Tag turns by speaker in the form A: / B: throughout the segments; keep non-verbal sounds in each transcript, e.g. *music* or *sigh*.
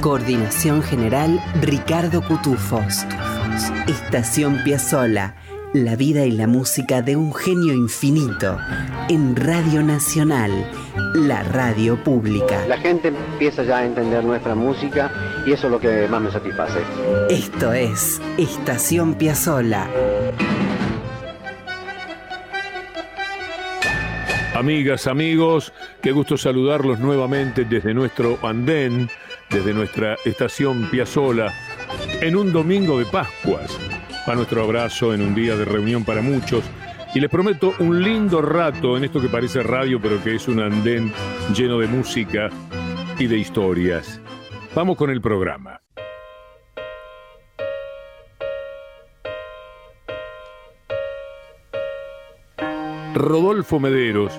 A: Coordinación general Ricardo Cutufos. Estación Piazzola, la vida y la música de un genio infinito en Radio Nacional, la radio pública.
B: La gente empieza ya a entender nuestra música y eso es lo que más me satisface.
A: Esto es Estación Piazzola.
C: Amigas, amigos, qué gusto saludarlos nuevamente desde nuestro andén, desde nuestra estación Piazzola, en un domingo de Pascuas. A nuestro abrazo en un día de reunión para muchos. Y les prometo un lindo rato en esto que parece radio, pero que es un andén lleno de música y de historias. Vamos con el programa. Rodolfo Mederos,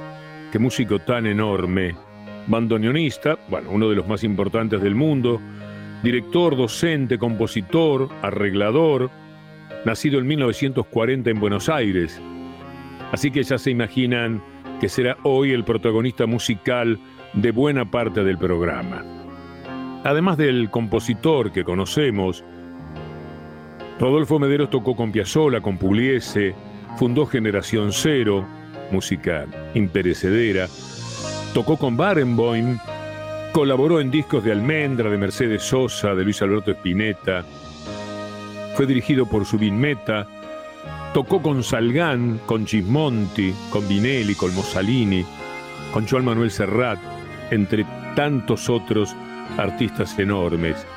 C: qué músico tan enorme, bandoneonista, bueno, uno de los más importantes del mundo, director, docente, compositor, arreglador, nacido en 1940 en Buenos Aires. Así que ya se imaginan que será hoy el protagonista musical de buena parte del programa. Además del compositor que conocemos, Rodolfo Mederos tocó con Piazzolla, con Pugliese, fundó Generación Cero, música imperecedera, tocó con Barenboim, colaboró en discos de Almendra, de Mercedes Sosa, de Luis Alberto Spinetta, fue dirigido por Subin Meta, tocó con Salgán, con Gismonti, con Vinelli, con Mussolini, con Joan Manuel Serrat, entre tantos otros artistas enormes.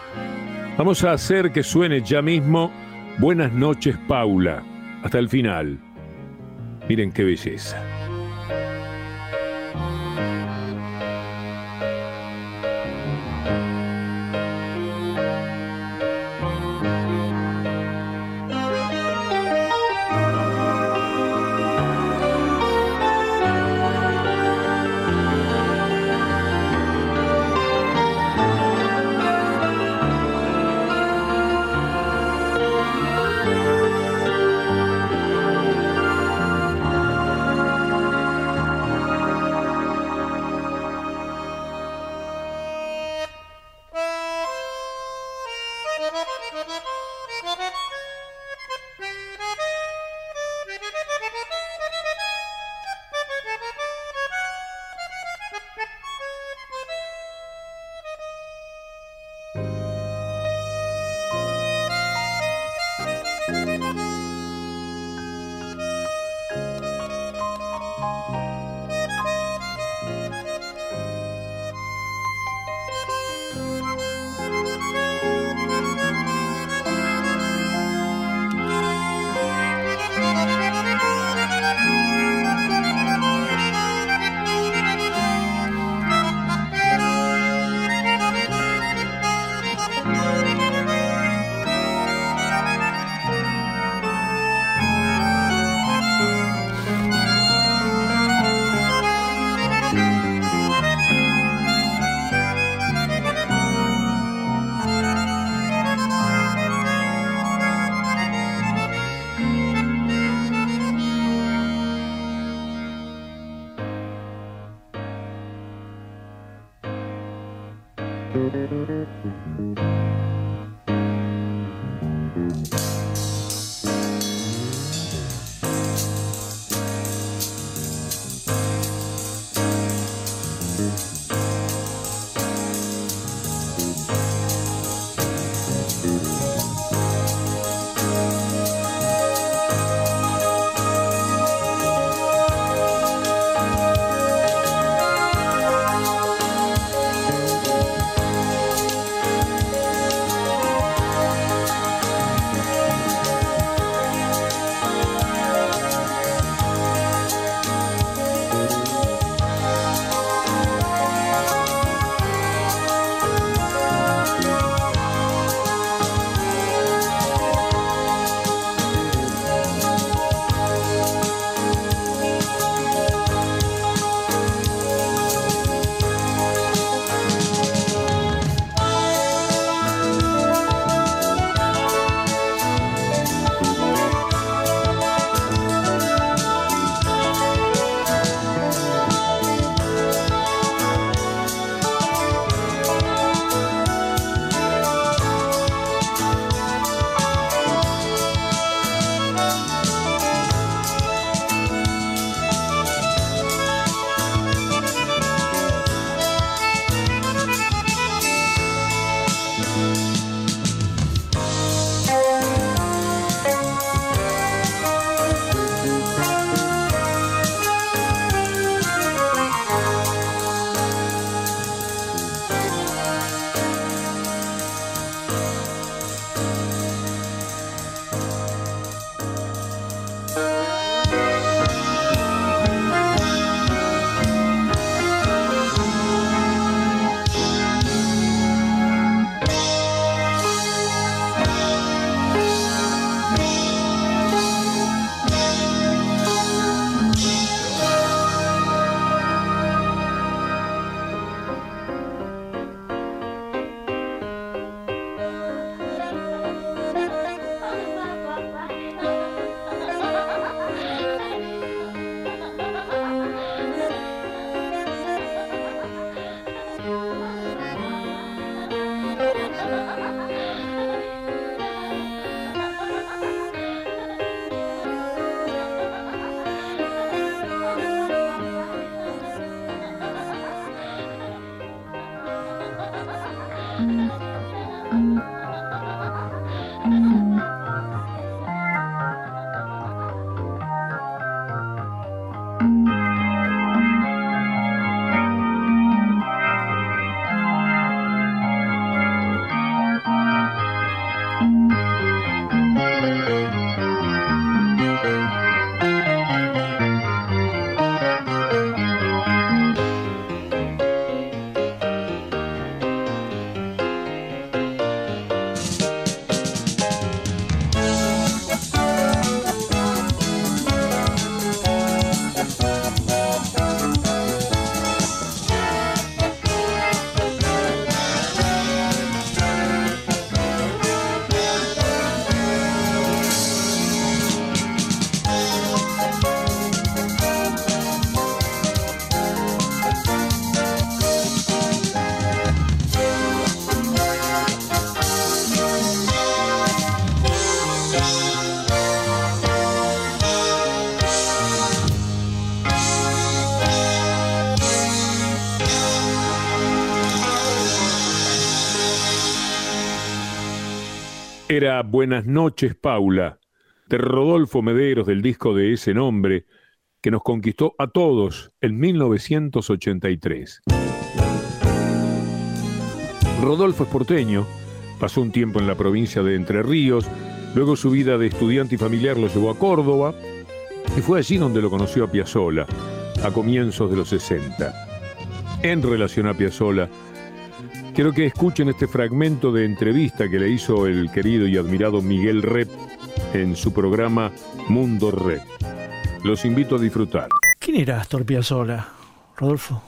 C: Vamos a hacer que suene ya mismo Buenas noches, Paula, hasta el final. Miren qué belleza. Era Buenas noches, Paula, de Rodolfo Mederos del disco de ese nombre, que nos conquistó a todos en 1983. Rodolfo es porteño, pasó un tiempo en la provincia de Entre Ríos, luego su vida de estudiante y familiar lo llevó a Córdoba, y fue allí donde lo conoció a Piazzolla, a comienzos de los 60. En relación a Piazzolla, quiero que escuchen este fragmento de entrevista que le hizo el querido y admirado Miguel Rep en su programa Mundo Rep. Los invito a disfrutar.
D: ¿Quién era Astor Piazzolla, Rodolfo?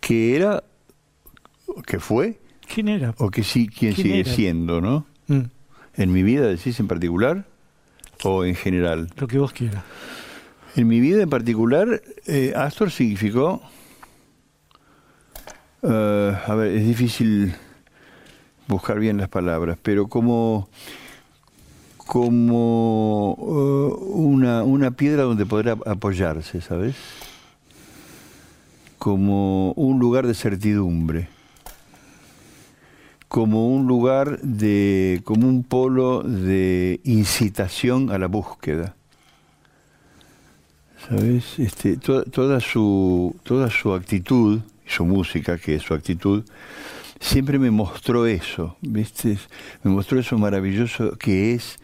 E: que era, que fue,
D: ¿Quién era?
E: o que sí, quién,
D: ¿Quién
E: sigue
D: era?
E: siendo, ¿no?
D: Mm,
E: En mi vida, decís en particular, o en general.
D: lo que vos quieras.
E: En mi vida en particular, eh, Astor significó, eh, a ver, es difícil buscar bien las palabras, pero como como eh, una, una piedra donde poder ap- apoyarse, ¿sabes? Como un lugar de certidumbre, como un lugar de, como un polo de incitación a la búsqueda. ¿Sabes? Este, to- toda, su, toda su actitud, su música, que es su actitud, siempre me mostró eso, ¿viste? Me mostró eso maravilloso que es,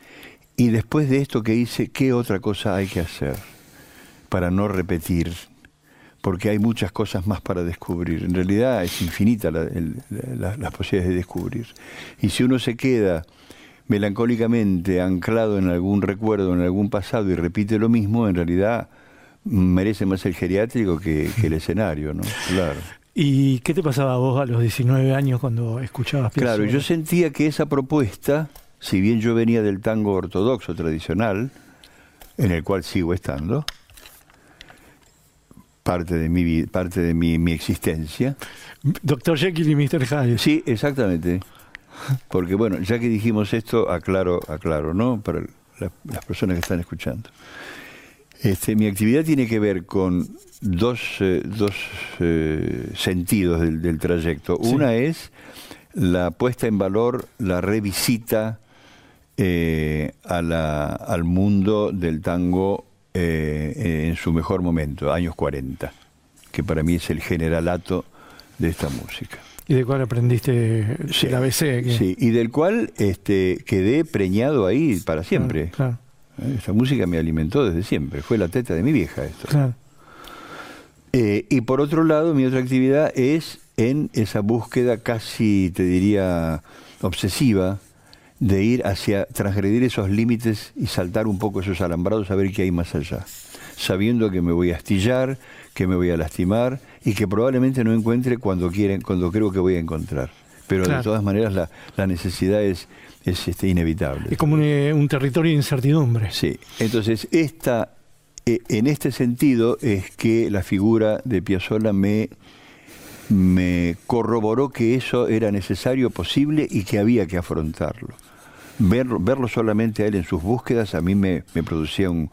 E: y después de esto que hice, ¿qué otra cosa hay que hacer para no repetir? Porque hay muchas cosas más para descubrir. En realidad es infinita la- el- la- las posibilidades de descubrir. Y si uno se queda melancólicamente anclado en algún recuerdo, en algún pasado y repite lo mismo, en realidad merece más el geriátrico que, que el escenario, ¿no? Claro.
D: ¿Y qué te pasaba a vos a los 19 años cuando escuchabas Piazzolla?
E: Claro, yo sentía que esa propuesta, si bien yo venía del tango ortodoxo tradicional, en el cual sigo estando, parte de mi, parte de mi, mi existencia,
D: Doctor Jekyll y Mr. Hyde.
E: Sí, exactamente. Porque bueno, ya que dijimos esto, aclaro, aclaro, ¿no? Para la- las personas que están escuchando. Este, mi actividad tiene que ver con dos, eh, dos eh, sentidos del, del trayecto.
D: Sí.
E: Una es la puesta en valor, la revisita eh, a la- al mundo del tango eh, en su mejor momento, años 40, que para mí es el generalato de esta música.
D: ¿Y de cuál aprendiste
E: Sí.
D: el ABC? que-
E: Sí, y del cual este, quedé preñado ahí para siempre.
D: Claro,
E: ¿Eh? Esta música me alimentó desde siempre, fue la teta de mi vieja esto.
D: claro.
E: Eh, y por otro lado, mi otra actividad es en esa búsqueda casi, te diría, obsesiva de ir hacia transgredir esos límites y saltar un poco esos alambrados a ver qué hay más allá, sabiendo que me voy a astillar, que me voy a lastimar y que probablemente no encuentre cuando quieren, cuando creo que voy a encontrar. Pero
D: Claro.
E: de todas maneras la, la necesidad es, es este, inevitable.
D: Es como un, eh, un territorio de incertidumbre.
E: Sí, entonces esta, eh, en este sentido es que la figura de Piazzolla me, me corroboró que eso era necesario, posible y que había que afrontarlo. Verlo, verlo solamente a él en sus búsquedas a mí me, me producía un,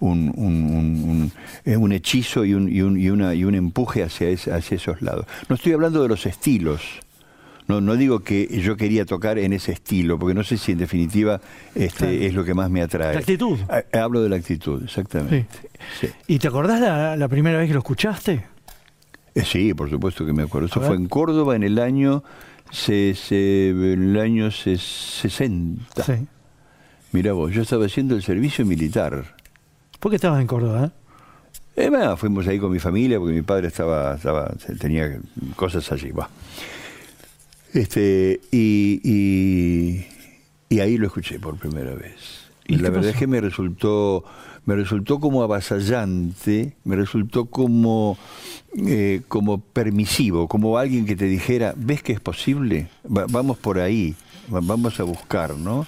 E: un, un- un- un- eh, hechizo y un, y, un, y una, y un empuje hacia, ese- hacia esos lados. No estoy hablando de los estilos. No, no digo que yo quería tocar en ese estilo, porque no sé si en definitiva este,
D: Claro.
E: es lo que más me atrae.
D: La actitud.
E: Ah, Hablo de la actitud, exactamente. Sí.
D: ¿Y te acordás la, la primera vez que lo escuchaste?
E: Eh, sí, por supuesto que me acuerdo. Eso fue en Córdoba en el año, se, se- en el año se- 60.
D: Sí.
E: Mira vos, yo estaba haciendo el servicio militar.
D: ¿Por qué estabas en Córdoba? eh?
E: Eh, bueno, fuimos ahí con mi familia porque mi padre estaba, estaba tenía cosas allí. va. Este, y, y, y ahí lo escuché por primera vez.
D: ¿Y
E: la verdad
D: pasó?
E: es que me resultó, me resultó como avasallante, me resultó como, eh, como permisivo, como alguien que te dijera, ¿ves que es posible? Va- vamos por ahí, va- vamos a buscar, ¿no?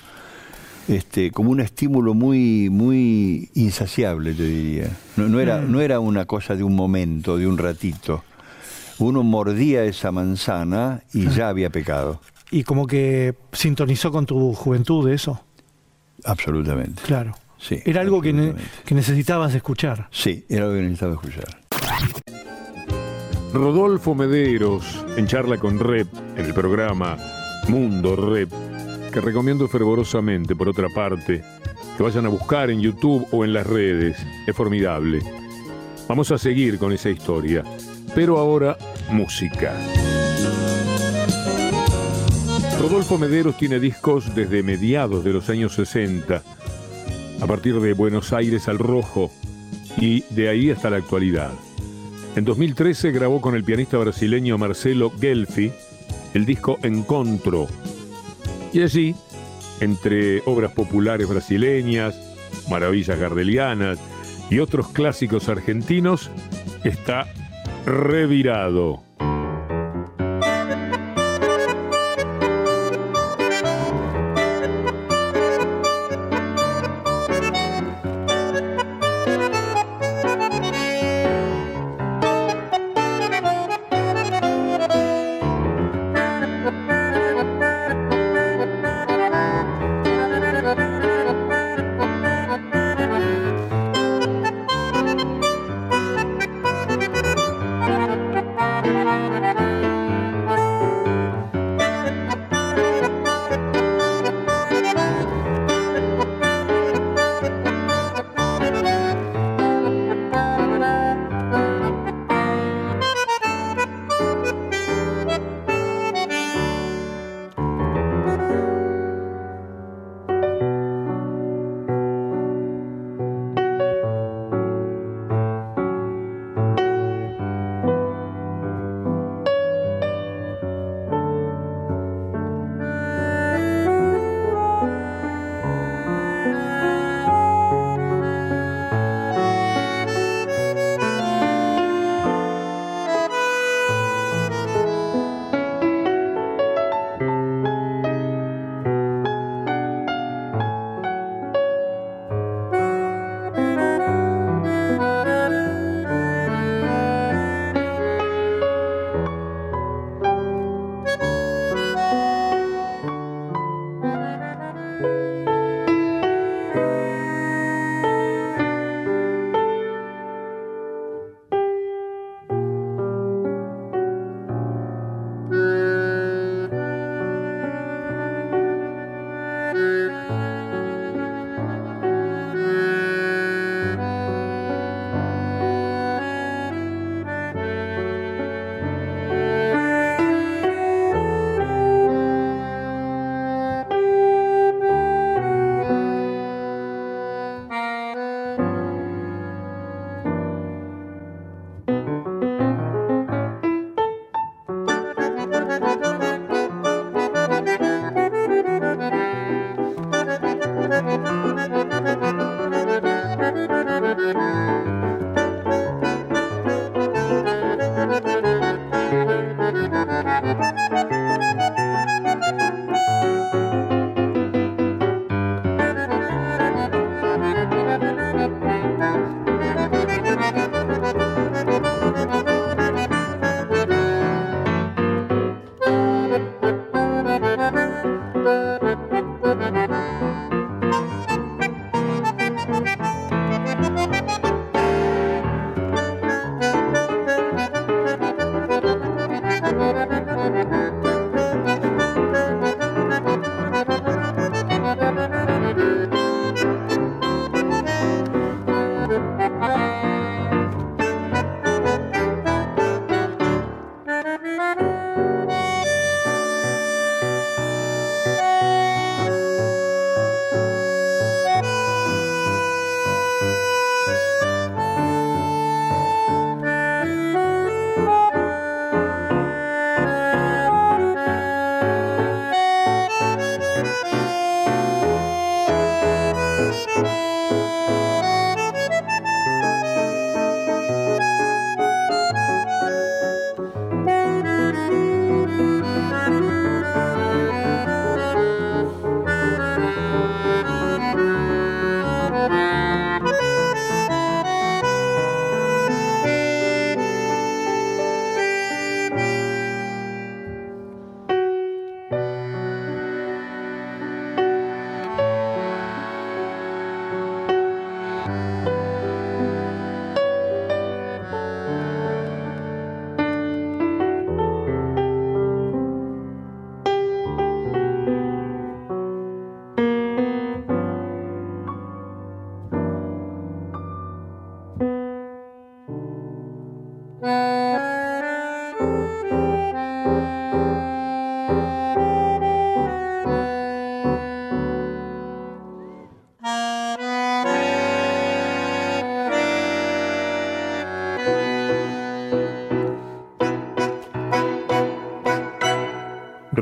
E: este, como un estímulo muy, muy insaciable, te diría. No, no era,
D: Mm.
E: no era una cosa de un momento, de un ratito. Uno mordía esa manzana y ya había pecado.
D: Y como que sintonizó con tu juventud eso.
E: Absolutamente.
D: Claro.
E: Sí,
D: Era algo que, ne- que necesitabas escuchar.
E: Sí, era lo que necesitaba escuchar.
C: Rodolfo Mederos, en charla con Rep, en el programa Mundo Rep, que recomiendo fervorosamente, por otra parte, que vayan a buscar en YouTube o en las redes. Es formidable. Vamos a seguir con esa historia. Pero ahora, música. Rodolfo Mederos tiene discos desde mediados de los años 60, a partir de Buenos Aires al Rojo, y de ahí hasta la actualidad. En 2013 grabó con el pianista brasileño Marcelo Gelfi el disco Encontro. Y allí, entre obras populares brasileñas, maravillas gardelianas y otros clásicos argentinos, está Revirado. Thank you.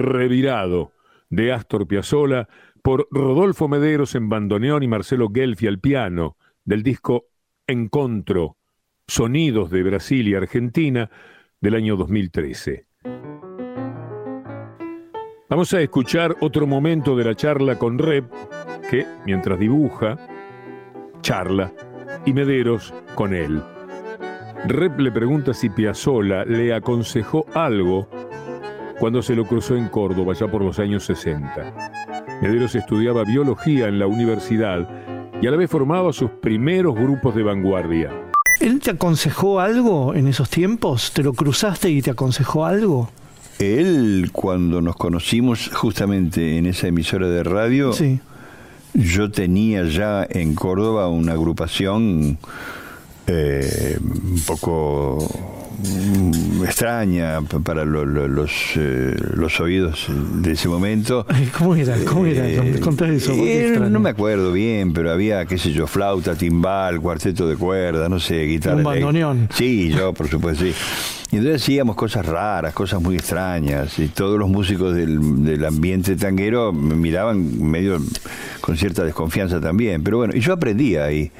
C: Revirado de Astor Piazzolla por Rodolfo Mederos en bandoneón y Marcelo Gelfi al piano del disco Encontro, Sonidos de Brasil y Argentina del año 2013. Vamos a escuchar otro momento de la charla con Rep, que mientras dibuja, charla, y Mederos con él. Rep le pregunta si Piazzolla le aconsejó algo cuando se lo cruzó en Córdoba, ya por los años 60. Mederos estudiaba biología en la universidad y a la vez formaba sus primeros grupos de vanguardia.
D: ¿Él te aconsejó algo en esos tiempos? ¿Te lo cruzaste y te aconsejó algo?
E: Él, cuando nos conocimos justamente en esa emisora de radio,
D: Sí.
E: yo tenía ya en Córdoba una agrupación eh, un poco extraña p- para lo- lo- los, eh, los oídos de ese momento. *laughs*
D: ¿Cómo era? ¿Cómo era?
E: Eh,
D: Contá eso.
E: eh, no me acuerdo bien, pero había, qué sé yo, flauta, timbal, cuarteto de cuerda, no sé, guitarra.
D: Un bandoneón.
E: Sí, yo, por supuesto, sí. Y entonces hacíamos cosas raras, cosas muy extrañas, y todos los músicos del, del ambiente tanguero me miraban medio con cierta desconfianza también. Pero bueno, y yo aprendía ahí,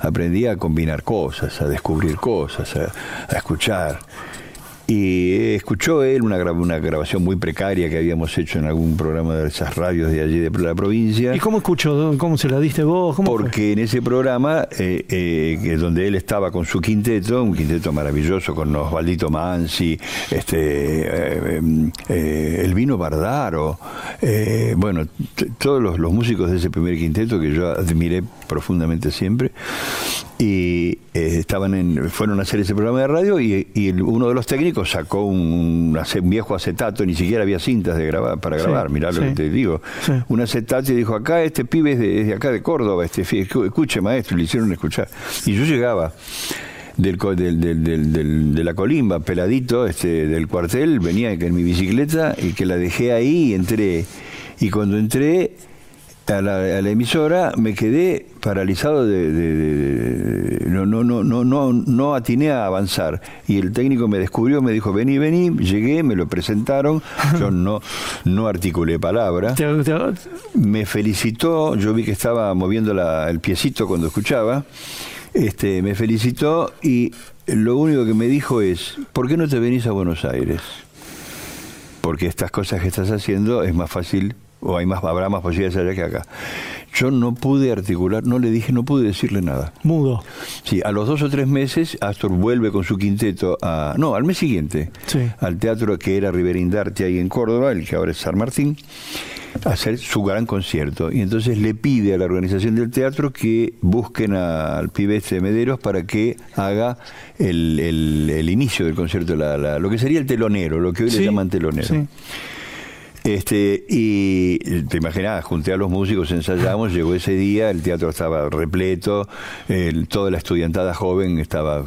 E: aprendí a combinar cosas, a descubrir cosas, a, a escuchar. Y escuchó él una, gra- una grabación muy precaria que habíamos hecho en algún programa de esas radios de allí de la provincia.
D: ¿Y cómo escuchó? ¿Cómo se la diste vos? ¿Cómo fue?
E: Porque en ese programa, eh, eh, que donde él estaba con su quinteto, un quinteto maravilloso con Osvaldito Mansi, este, eh, eh, el vino Bardaro, eh, bueno, todos los, los músicos de ese primer quinteto que yo admiré profundamente siempre, y eh, estaban en, fueron a hacer ese programa de radio y, uno de los técnicos sacó un, un viejo acetato, ni siquiera había cintas de grabar para
D: Sí,
E: grabar, mirá lo
D: sí.
E: que te digo,
D: Sí.
E: un acetato y dijo, acá este pibe es de, es de acá de Córdoba, este escuche maestro, y le hicieron escuchar. Y yo llegaba del, del- del- del- del- de la colimba, peladito, este, del cuartel, venía en mi bicicleta y que la dejé ahí y entré. Y cuando entré a la, a la emisora me quedé paralizado de, de- de- de- no, no, no, no, no, no atiné a avanzar. Y el técnico me descubrió, me dijo, vení, vení, llegué, me lo presentaron, *laughs* yo no, no articulé palabra me felicitó, yo vi que estaba moviendo la- el piecito cuando escuchaba, este, me felicitó y lo único que me dijo es, ¿por qué no te venís a Buenos Aires? Porque estas cosas que estás haciendo es más fácil o hay más, habrá más posibilidades allá que acá. Yo no pude articular, no le dije, no pude decirle nada.
D: mudo.
E: Sí, a los dos o tres meses, Astor vuelve con su quinteto a. No, al mes siguiente,
D: Sí.
E: al teatro que era Riverindarte ahí en Córdoba, el que ahora es San Martín, a hacer su gran concierto. Y entonces le pide a la organización del teatro que busquen a- al pibe este de Mederos para que haga el, el- el inicio del concierto, la- la- lo que sería el telonero, lo que hoy
D: Sí,
E: le llaman telonero.
D: sí.
E: Este, y te imaginas, junté a los músicos, ensayamos, llegó ese día, el teatro estaba repleto, el- toda la estudiantada joven estaba,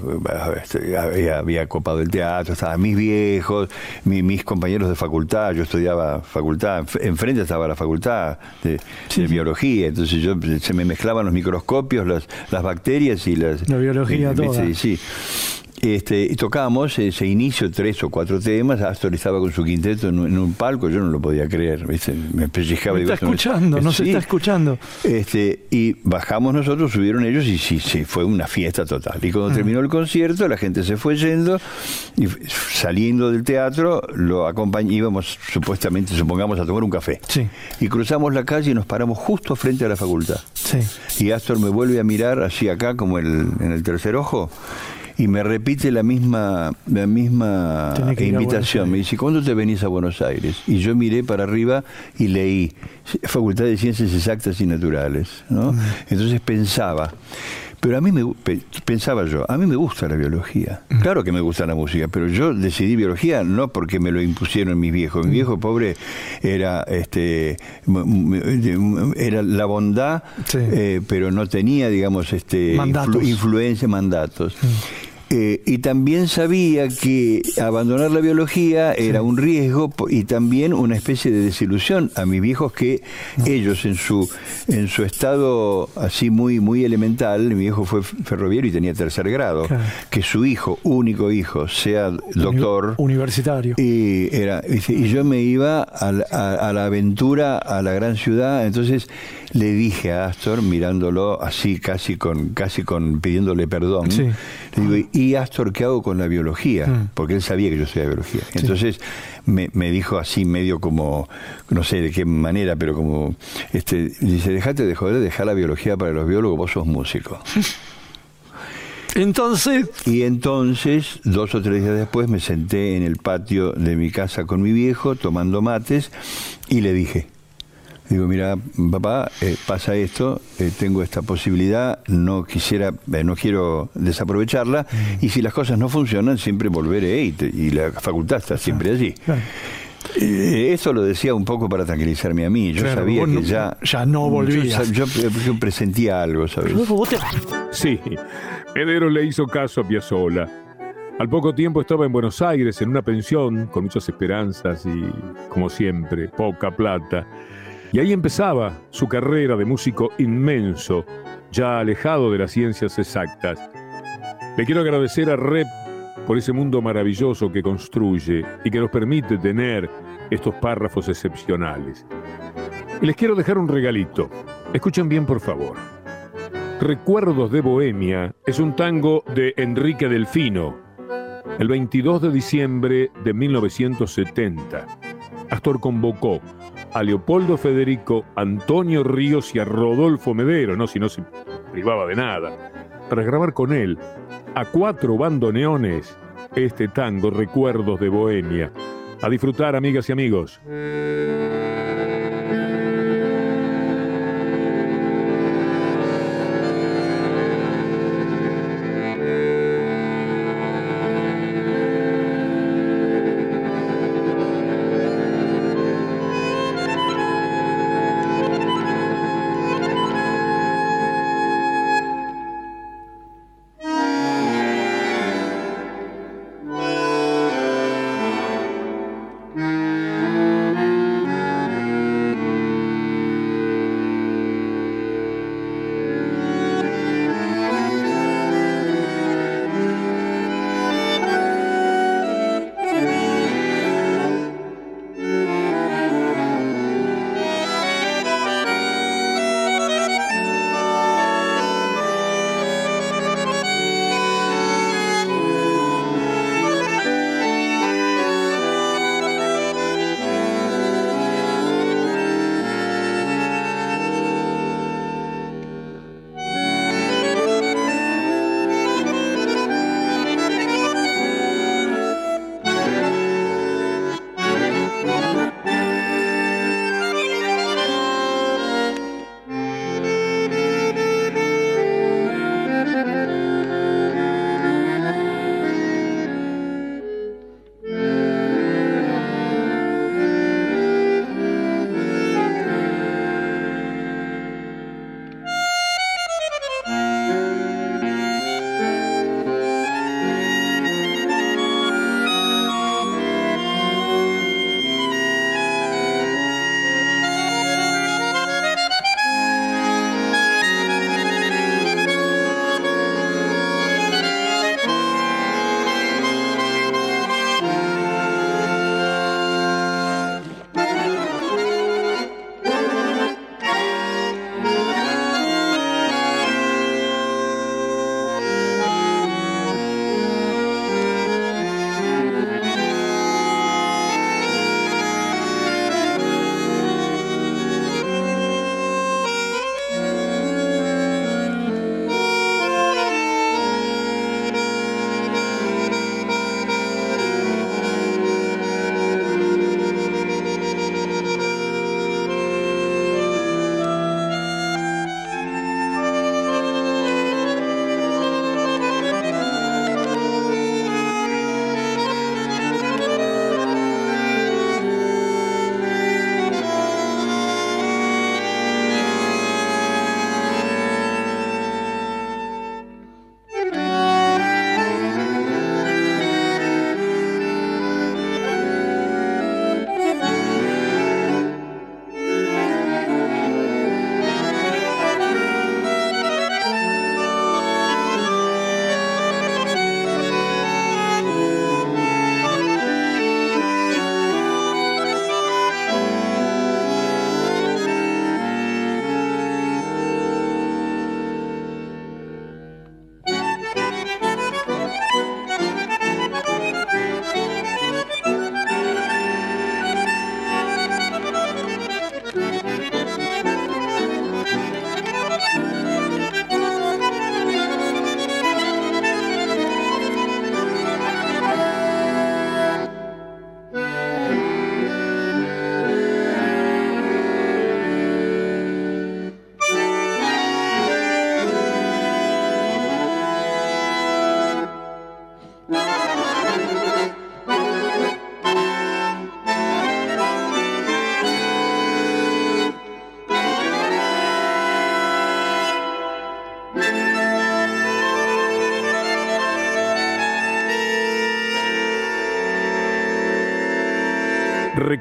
E: este, había, había copado el teatro, estaban mis viejos, mi- mis compañeros de facultad, yo estudiaba facultad, enf- enfrente estaba la facultad de,
D: Sí,
E: de
D: sí.
E: biología, entonces yo se me mezclaban los microscopios, las, las bacterias y las...
D: La biología
E: y-
D: toda.
E: sí, sí. Este, y tocamos ese inicio, tres o cuatro temas. Astor estaba con su quinteto en, un- en un palco, yo no lo podía creer, ¿viste? me pellizcaba.
D: Me está
E: "Esto me-
D: escuchando, no se
E: Sí.
D: está escuchando.
E: Este, y bajamos nosotros, subieron ellos y sí, sí, fue una fiesta total. Y
D: Ah.
E: cuando terminó el concierto, la gente se fue yendo y saliendo del teatro, lo acompañ- íbamos supuestamente, supongamos, a tomar un café.
D: Sí.
E: Y cruzamos la calle y nos paramos justo frente a la facultad.
D: Sí.
E: Y Astor me vuelve a mirar así acá, como el, en el tercer ojo, y me repite la misma, la misma invitación. Me dice, ¿cuándo te venís a Buenos Aires? Y yo miré para arriba y leí Facultad de Ciencias Exactas y Naturales. ¿no?
D: Mm.
E: Entonces pensaba. Pero a mí me pensaba yo, a mí me gusta la biología.
D: Mm.
E: Claro que me gusta la música, pero yo decidí biología no porque me lo impusieron mis viejos.
D: Mm.
E: Mi viejo pobre era este era la bondad,
D: Sí.
E: eh, pero no tenía, digamos, este influ- influencia, mandatos. Eh, y también sabía que abandonar la biología era un riesgo y también una especie de desilusión a mis viejos que ellos en su en su estado así muy muy elemental, mi viejo fue ferroviario y tenía tercer grado,
D: Claro.
E: que su hijo, único hijo, sea doctor.
D: Universitario.
E: Y, era, y yo me iba a, la- a- a la aventura, a la gran ciudad, entonces le dije a Astor, mirándolo así, casi con, casi con pidiéndole perdón,
D: Sí.
E: le digo, ¿y Astor qué hago con la biología?
D: Mm.
E: Porque él sabía que yo estudiaba biología. Entonces me, me dijo así, medio como, no sé de qué manera, pero como, este, dice, dejate de joder, deja la biología para los biólogos, vos sos músico. *laughs*
D: Entonces,
E: Y entonces, dos o tres días después, me senté en el patio de mi casa con mi viejo, tomando mates, y le dije, digo, mira, papá, eh, pasa esto, eh, tengo esta posibilidad, no quisiera, eh, no quiero desaprovecharla, y si las cosas no funcionan, siempre volveré, y, te- y la facultad está siempre allí.
D: claro,
E: eso lo decía un poco para tranquilizarme a mí, yo
D: Claro,
E: sabía que
D: no-
E: ya...
D: ya no volvías.
E: Yo, yo- yo presentía algo, ¿sabes?
C: Sí, Medero le hizo caso a Piazzolla. Al poco tiempo estaba en Buenos Aires en una pensión con muchas esperanzas y, como siempre, poca plata. Y ahí empezaba su carrera de músico inmenso, ya alejado de las ciencias exactas. Le quiero agradecer a Rep por ese mundo maravilloso que construye y que nos permite tener estos párrafos excepcionales. Y les quiero dejar un regalito. Escuchen bien, por favor. Recuerdos de Bohemia es un tango de Enrique Delfino, el 22 de diciembre de 1970. Astor convocó a Leopoldo Federico, Antonio Ríos y a Rodolfo Medero, no si no se privaba de nada, para grabar con él a cuatro bandoneones este tango Recuerdos de Bohemia. A disfrutar, amigas y amigos.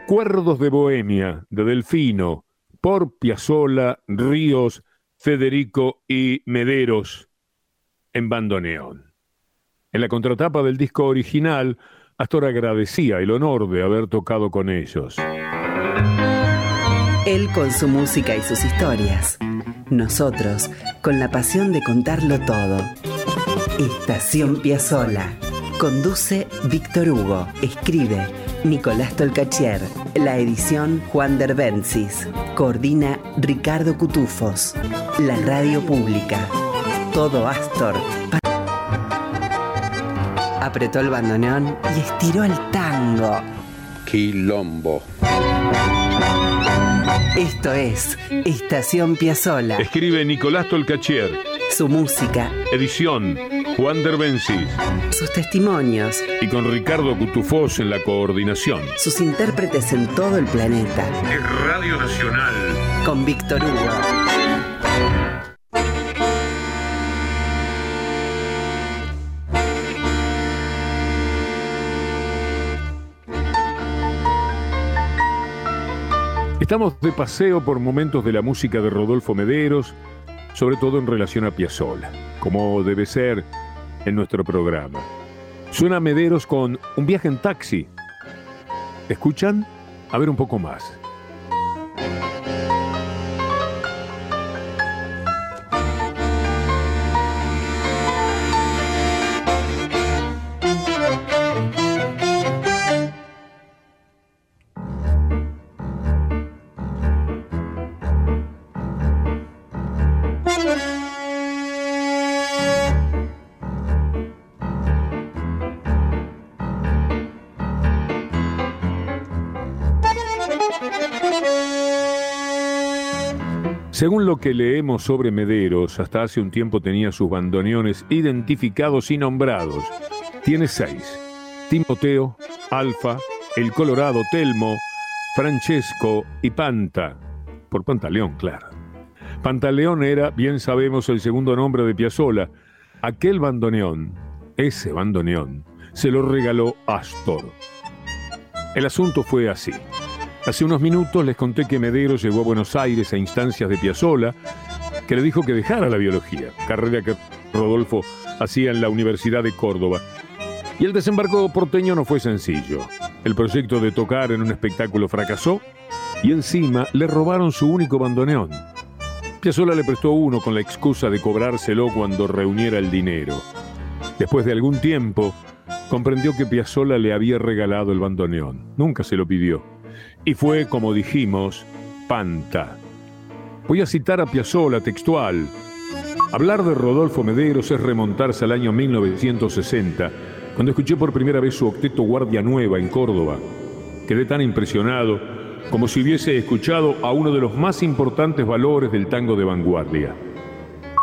C: Recuerdos de Bohemia, de Delfino, por Piazzolla, Ríos, Federico y Mederos, en bandoneón. En la contratapa del disco original, Astor agradecía el honor de haber tocado con ellos.
A: Él con su música y sus historias. Nosotros con la pasión de contarlo todo. Estación Piazzola. Conduce Víctor Hugo. Escribe Nicolás Tolcachier. La edición Juan Derbencis. Coordina Ricardo Cutufos. La radio pública. Todo Astor. Apretó el bandoneón y estiró el tango.
B: Quilombo.
A: Esto es Estación Piazzola.
C: Escribe Nicolás Tolcachier.
A: Su música,
C: Edición Juan Derbencis.
A: sus testimonios,
C: Y con Ricardo Cutufós en la coordinación.
A: sus intérpretes en todo el planeta.
C: Es Radio Nacional.
A: Con Víctor Hugo.
C: Estamos de paseo por momentos de la música de Rodolfo Mederos, sobre todo en relación a Piazzolla, como debe ser en nuestro programa. Suena Mederos con un viaje en taxi. ¿Escuchan? A ver un poco más. Según lo que leemos sobre Mederos, hasta hace un tiempo tenía sus bandoneones identificados y nombrados. Tiene seis. Timoteo, Alfa, El Colorado, Telmo, Francesco y Panta. Por Pantaleón, claro. Pantaleón era, bien sabemos, el segundo nombre de Piazzolla. Aquel bandoneón, ese bandoneón, se lo regaló Astor. El asunto fue así. Hace unos minutos les conté que Medero llegó a Buenos Aires a instancias de Piazzolla, que le dijo que dejara la biología, carrera que Rodolfo hacía en la Universidad de Córdoba. Y el desembarco porteño no fue sencillo. El proyecto de tocar en un espectáculo fracasó y encima le robaron su único bandoneón. Piazzolla le prestó uno con la excusa de cobrárselo cuando reuniera el dinero. Después de algún tiempo, comprendió que Piazzolla le había regalado el bandoneón. Nunca se lo pidió. Y fue, como dijimos, Panta. Voy a citar a Piazzolla textual. Hablar de Rodolfo Mederos es remontarse al año 1960, cuando escuché por primera vez su octeto Guardia Nueva en Córdoba. Quedé tan impresionado como si hubiese escuchado a uno de los más importantes valores del tango de vanguardia.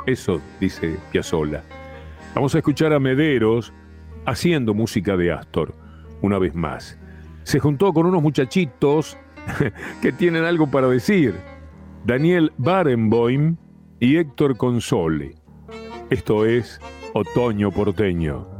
C: Eso, dice Piazzolla. Vamos a escuchar a Mederos haciendo música de Astor, una vez más. Se juntó con unos muchachitos *laughs* que tienen algo para decir. Daniel Barenboim y Héctor Console. Esto es Otoño Porteño.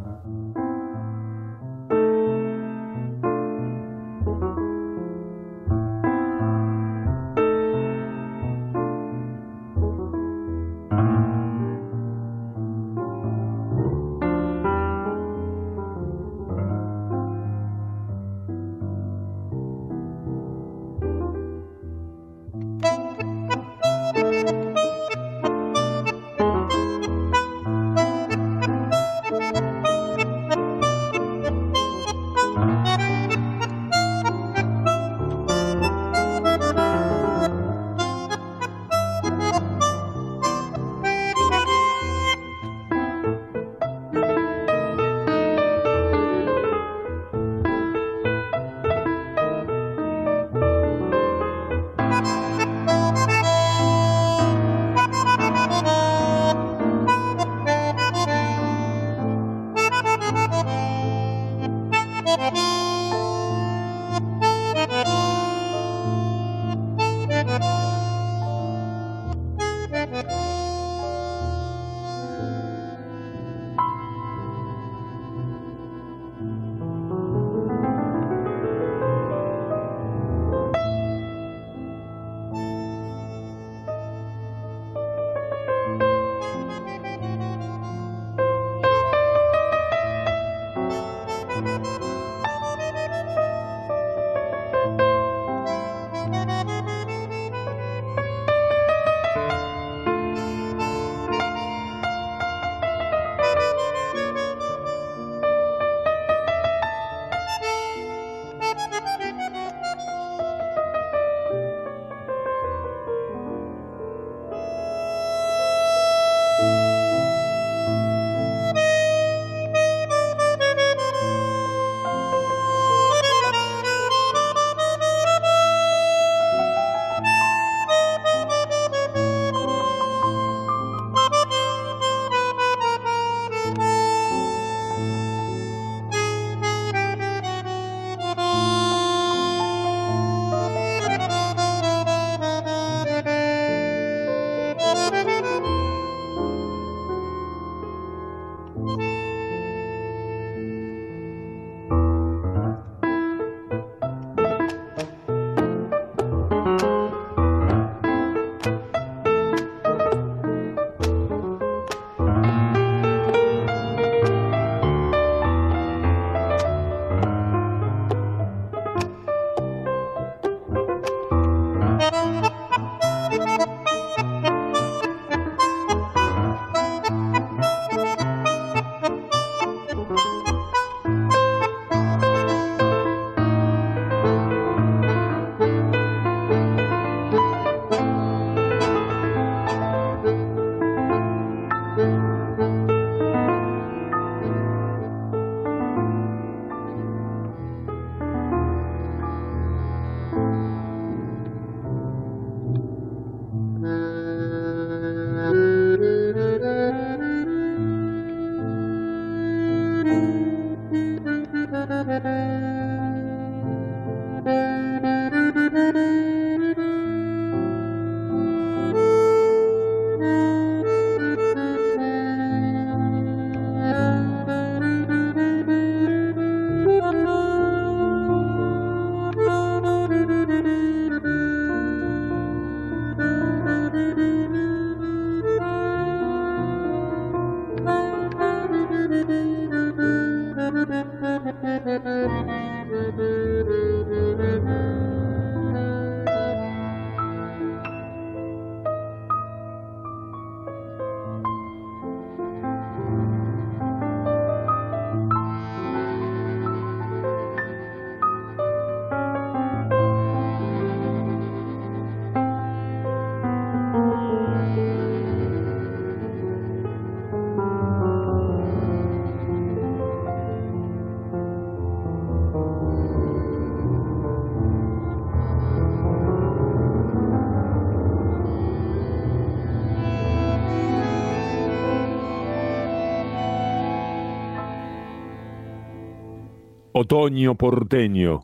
C: Otoño porteño.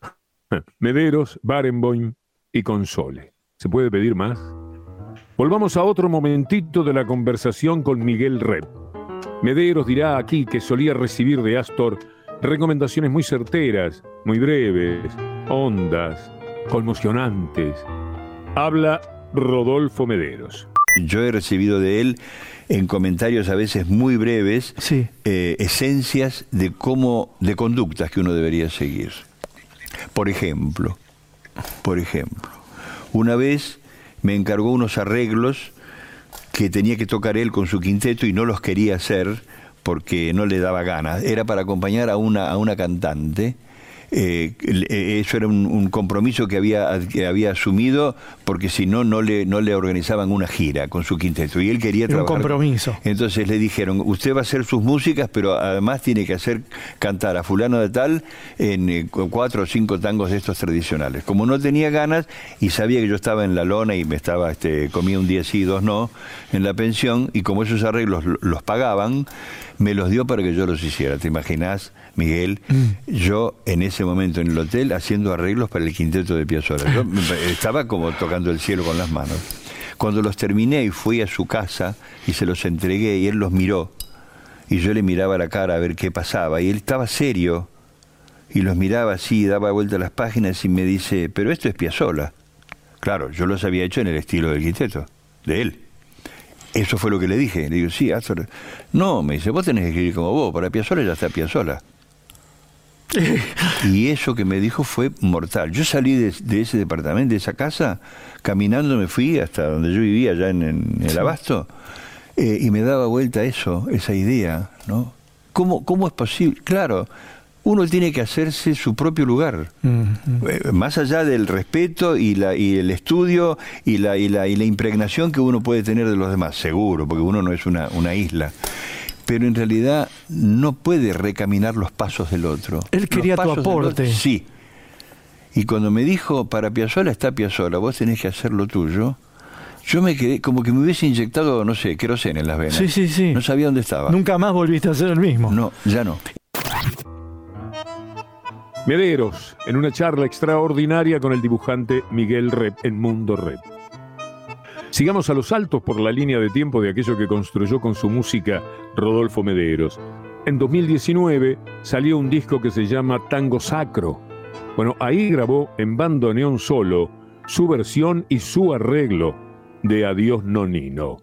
C: *laughs* Mederos, Barenboim y Console. ¿Se puede pedir más? Volvamos a otro momentito de la conversación con Miguel Rep. Mederos dirá aquí que solía recibir de Astor recomendaciones muy certeras, muy breves, hondas, conmocionantes. Habla Rodolfo Mederos.
E: Yo he recibido de él en comentarios a veces muy breves
D: Sí.
E: eh, esencias de cómo de conductas que uno debería seguir. Por ejemplo, por ejemplo, una vez me encargó unos arreglos que tenía que tocar él con su quinteto y no los quería hacer porque no le daba ganas. Era para acompañar a una, a una cantante. Eh, eh, eso era un, un compromiso que había, que había asumido porque si no, no le, no le organizaban una gira con su quinteto. Y él quería
D: Era un
E: trabajar.
D: compromiso.
E: Entonces le dijeron, usted va a hacer sus músicas, pero además tiene que hacer cantar a fulano de tal en eh, cu- cuatro o cinco tangos de estos tradicionales. Como no tenía ganas y sabía que yo estaba en la lona y me estaba, este, comía un día sí, dos no, en la pensión, y como esos arreglos lo- los pagaban, me los dio para que yo los hiciera. ¿Te imaginas, Miguel? Yo en ese momento en el hotel haciendo arreglos para el quinteto de Piazzolla. Yo *laughs* estaba como tocando el cielo con las manos. Cuando los terminé y fui a su casa y se los entregué y él los miró y yo le miraba la cara a ver qué pasaba y él estaba serio y los miraba así, daba vuelta a las páginas y me dice, pero esto es Piazzolla. Claro, yo los había hecho en el estilo del quinteto, de él. Eso fue lo que le dije. Le digo, sí, Astor. No, me dice, vos tenés que escribir como vos, para Piazzolla ya está Piazzolla. *laughs* Y eso que me dijo fue mortal. Yo salí de, de ese departamento, de esa casa, caminando me fui hasta donde yo vivía, allá en, en el Abasto, eh, y me daba vuelta eso, esa idea, ¿no? ¿Cómo, ¿Cómo es posible? Claro, uno tiene que hacerse su propio lugar. Eh, Más allá del respeto y, la, y el estudio y la, y, la, y la impregnación que uno puede tener de los demás, seguro, porque uno no es una, una isla. Pero en realidad no puede recaminar los pasos del otro.
D: Él quería tu aporte.
E: otro, sí. Y cuando me dijo, para Piazzolla está Piazzolla, vos tenés que hacer lo tuyo, yo me quedé como que me hubiese inyectado, no sé, queroseno en las venas.
D: Sí, sí, sí.
E: No sabía dónde estaba.
D: Nunca más volviste a ser el mismo.
E: No, ya no.
C: Mederos, en una charla extraordinaria con el dibujante Miguel Rep en Mundo Rep. Sigamos a los saltos por la línea de tiempo de aquello que construyó con su música Rodolfo Mederos. En 2019 salió un disco que se llama Tango Sacro. Bueno, ahí grabó en bandoneón solo su versión y su arreglo de Adiós Nonino.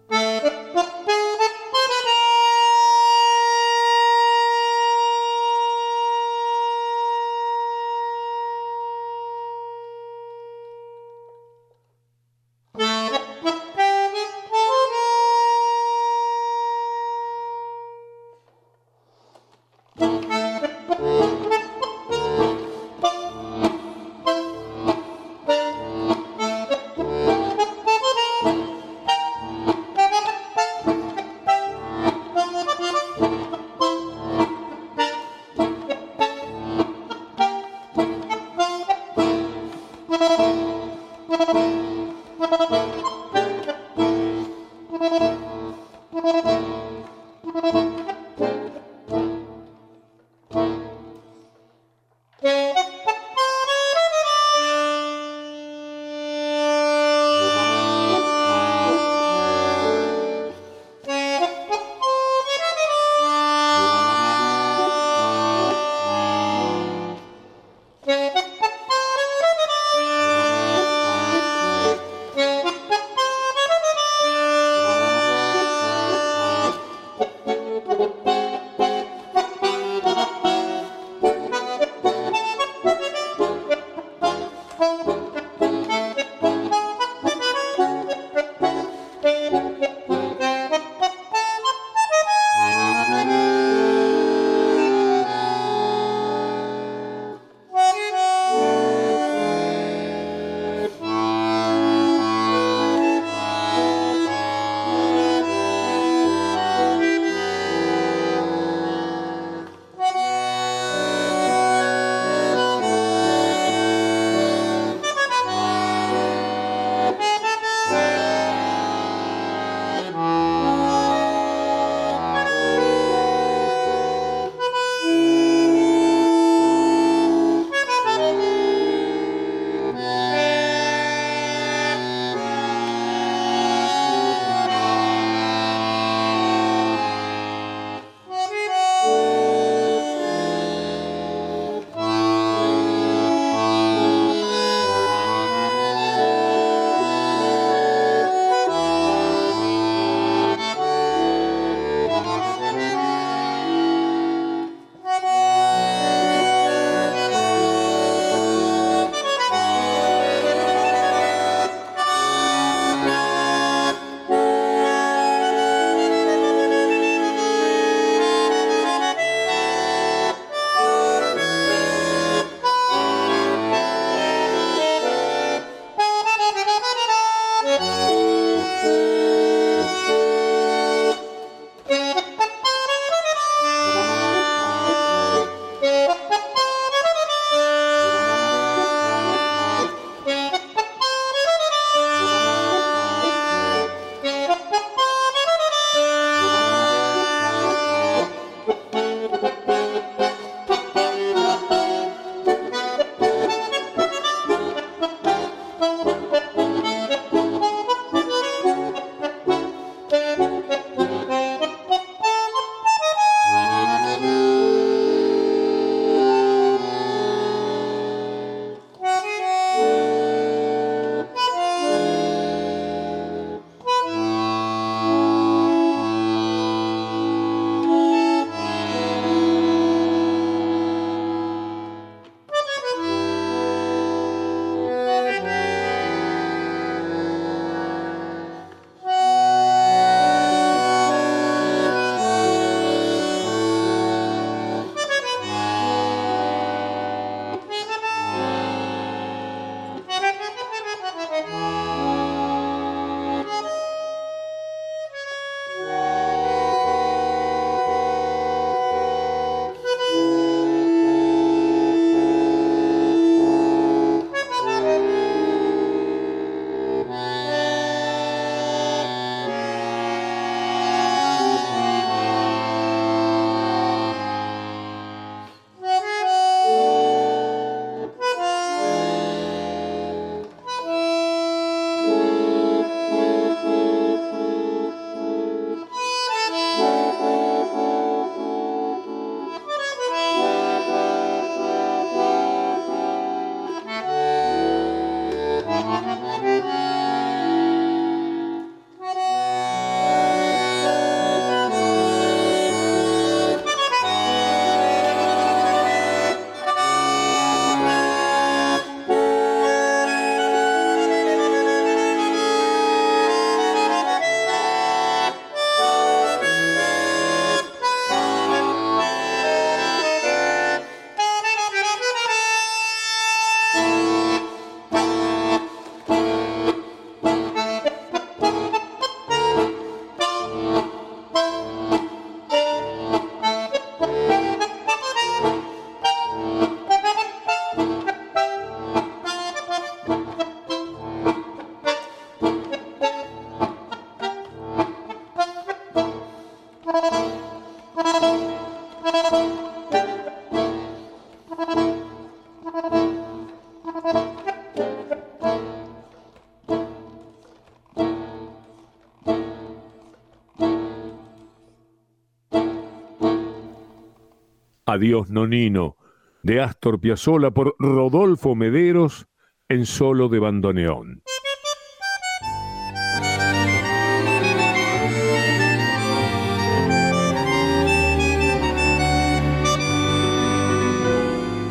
C: Adiós Nonino, de Astor Piazzolla por Rodolfo Mederos en solo de bandoneón.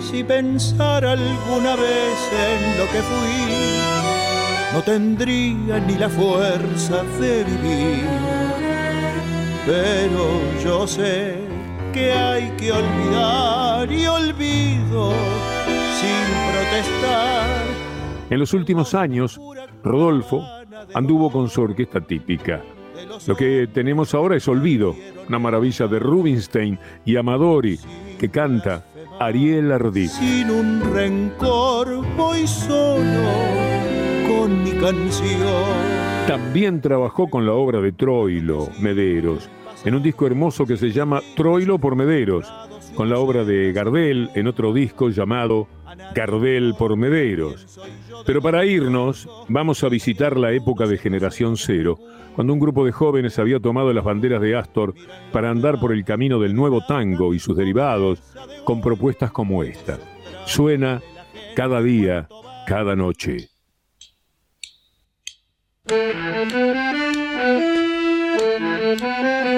F: Si pensara alguna vez en lo que fui, no tendría ni la fuerza de vivir. Pero yo sé que hay que olvidar y olvido sin protestar.
C: En los últimos años, Rodolfo anduvo con su orquesta típica. Lo que tenemos ahora es Olvido, una maravilla de Rubinstein y Amadori, que canta Ariel Ardí.
F: Sin un rencor voy solo con mi canción.
C: También trabajó con la obra de Troilo, Mederos, en un disco hermoso que se llama Troilo por Mederos, con la obra de Gardel en otro disco llamado Gardel por Mederos. Pero para irnos, vamos a visitar la época de Generación Cero, cuando un grupo de jóvenes había tomado las banderas de Astor para andar por el camino del nuevo tango y sus derivados, con propuestas como esta. Suena cada día, cada noche. *laughs*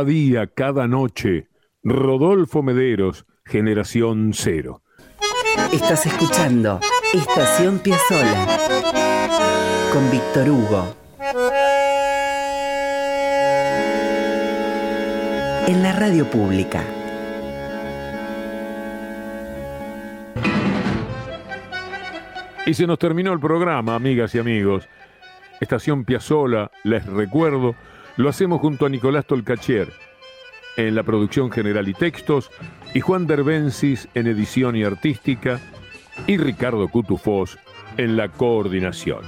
C: cada día, cada noche. Rodolfo Mederos, generación cero.
A: Estás escuchando Estación Piazzola con Víctor Hugo. En la radio pública.
C: Y se nos terminó el programa, amigas y amigos. Estación Piazzola, les recuerdo, lo hacemos junto a Nicolás Tolcachier en la producción general y textos, y Juan Derbensis en edición y artística, y Ricardo Cutufós en la coordinación.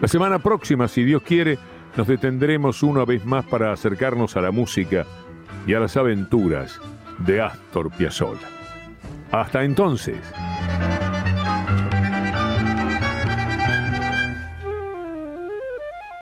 C: La semana próxima, si Dios quiere, nos detendremos una vez más para acercarnos a la música y a las aventuras de Astor Piazzolla. Hasta entonces.